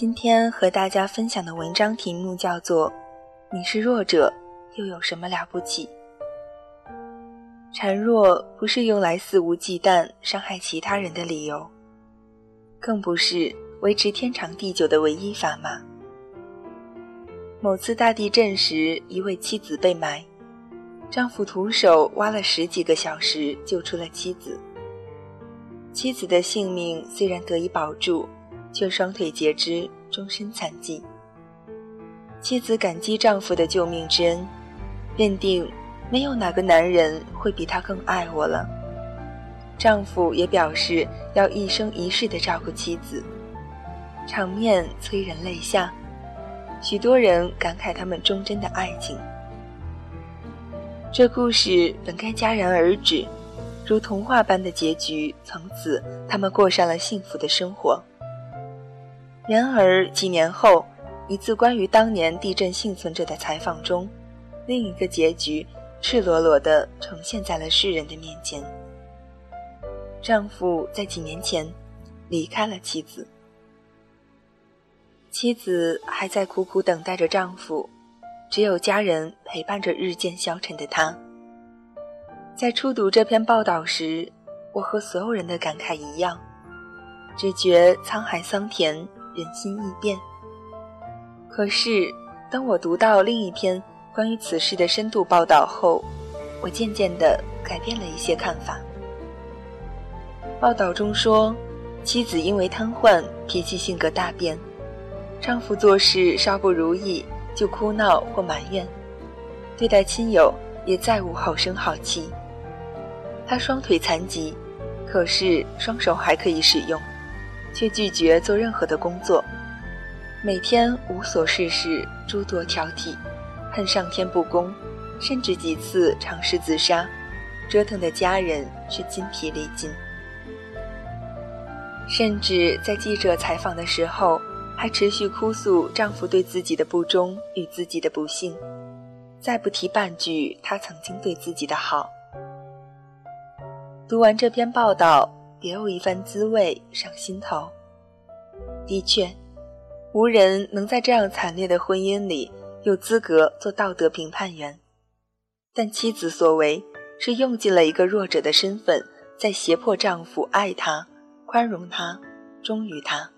今天和大家分享的文章题目叫做《你是弱者，又有什么了不起》。孱弱不是用来肆无忌惮伤害其他人的理由，更不是维持天长地久的唯一砝码。某次大地震时，一位妻子被埋，丈夫徒手挖了十几个小时救出了妻子。妻子的性命虽然得以保住。却双腿截肢，终身残疾。妻子感激丈夫的救命之恩，认定没有哪个男人会比他更爱我了。丈夫也表示要一生一世的照顾妻子，场面催人泪下。许多人感慨他们忠贞的爱情。这故事本该戛然而止，如童话般的结局，从此他们过上了幸福的生活。然而几年后，一次关于当年地震幸存者的采访中，另一个结局赤裸裸地呈现在了世人的面前。丈夫在几年前离开了妻子，妻子还在苦苦等待着丈夫，只有家人陪伴着日渐消沉的他。在初读这篇报道时，我和所有人的感慨一样，只觉沧海桑田。人心易变。可是，当我读到另一篇关于此事的深度报道后，我渐渐地改变了一些看法。报道中说，妻子因为瘫痪，脾气性格大变，丈夫做事稍不如意就哭闹或埋怨，对待亲友也再无好声好气。他双腿残疾，可是双手还可以使用。却拒绝做任何的工作，每天无所事事，诸多挑剔，恨上天不公，甚至几次尝试自杀，折腾的家人是筋疲力尽。甚至在记者采访的时候，还持续哭诉丈夫对自己的不忠与自己的不幸，再不提半句他曾经对自己的好。读完这篇报道。别有一番滋味上心头。的确，无人能在这样惨烈的婚姻里有资格做道德评判员。但妻子所为是用尽了一个弱者的身份，在胁迫丈夫爱她、宽容她、忠于她，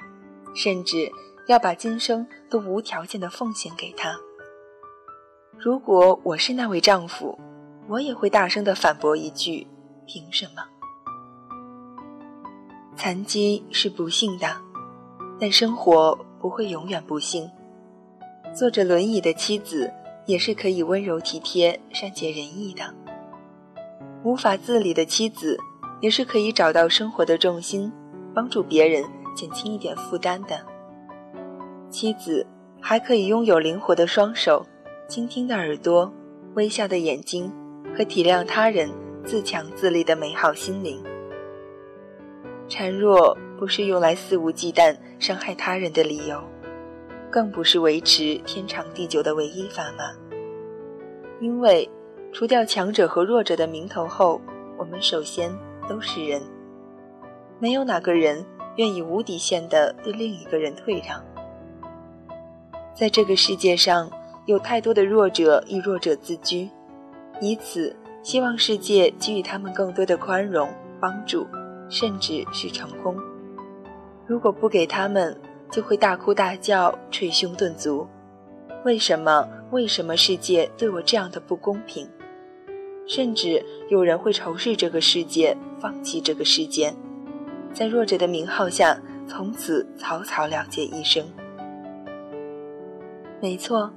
甚至要把今生都无条件的奉献给她。如果我是那位丈夫，我也会大声的反驳一句：凭什么？残疾是不幸的，但生活不会永远不幸。坐着轮椅的妻子也是可以温柔体贴、善解人意的。无法自理的妻子也是可以找到生活的重心，帮助别人减轻一点负担的。妻子还可以拥有灵活的双手、倾听的耳朵、微笑的眼睛和体谅他人、自强自立的美好心灵。孱弱不是用来肆无忌惮伤害他人的理由，更不是维持天长地久的唯一砝码。因为除掉强者和弱者的名头后，我们首先都是人，没有哪个人愿意无底线的对另一个人退让。在这个世界上，有太多的弱者以弱者自居，以此希望世界给予他们更多的宽容帮助。甚至是成功。如果不给他们，就会大哭大叫、捶胸顿足。为什么？为什么世界对我这样的不公平？甚至有人会仇视这个世界，放弃这个世界，在弱者的名号下，从此草草了结一生。没错，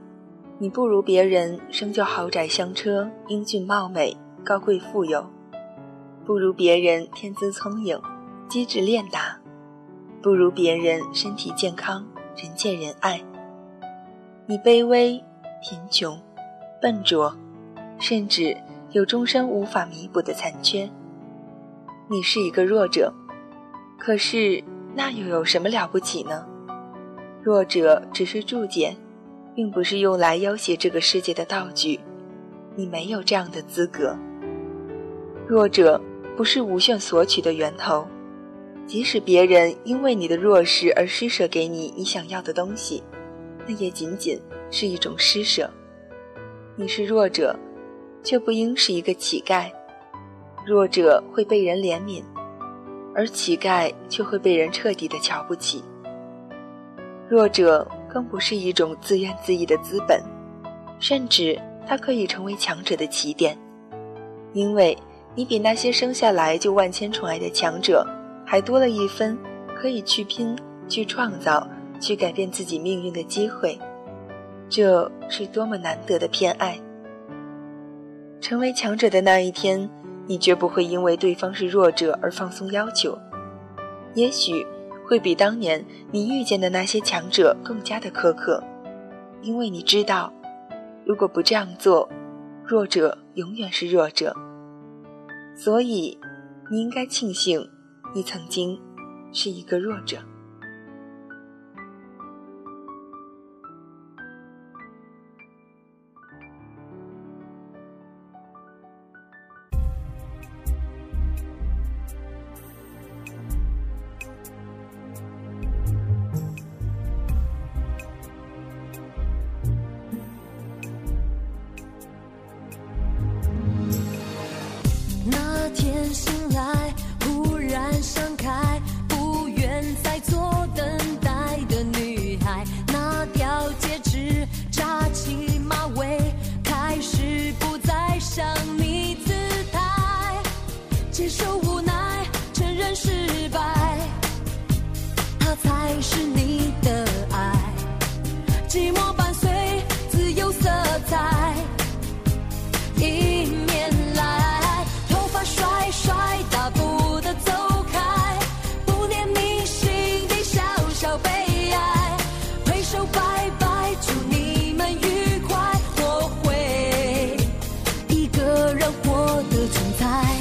你不如别人生就豪宅香车、英俊貌美、高贵富有。不如别人天资聪颖、机智练达，不如别人身体健康、人见人爱。你卑微、贫穷、笨拙，甚至有终身无法弥补的残缺。你是一个弱者，可是那又有什么了不起呢？弱者只是注解，并不是用来要挟这个世界的道具。你没有这样的资格。弱者不是无限索取的源头。即使别人因为你的弱势而施舍给你你想要的东西，那也仅仅是一种施舍。你是弱者，却不应是一个乞丐。弱者会被人怜悯，而乞丐却会被人彻底的瞧不起。弱者更不是一种自怨自艾的资本，甚至它可以成为强者的起点，因为你比那些生下来就万千宠爱的强者。还多了一分可以去拼、去创造、去改变自己命运的机会，这是多么难得的偏爱！成为强者的那一天，你绝不会因为对方是弱者而放松要求，也许会比当年你遇见的那些强者更加的苛刻，因为你知道，如果不这样做，弱者永远是弱者。所以，你应该庆幸。你曾经是一个弱者。存在。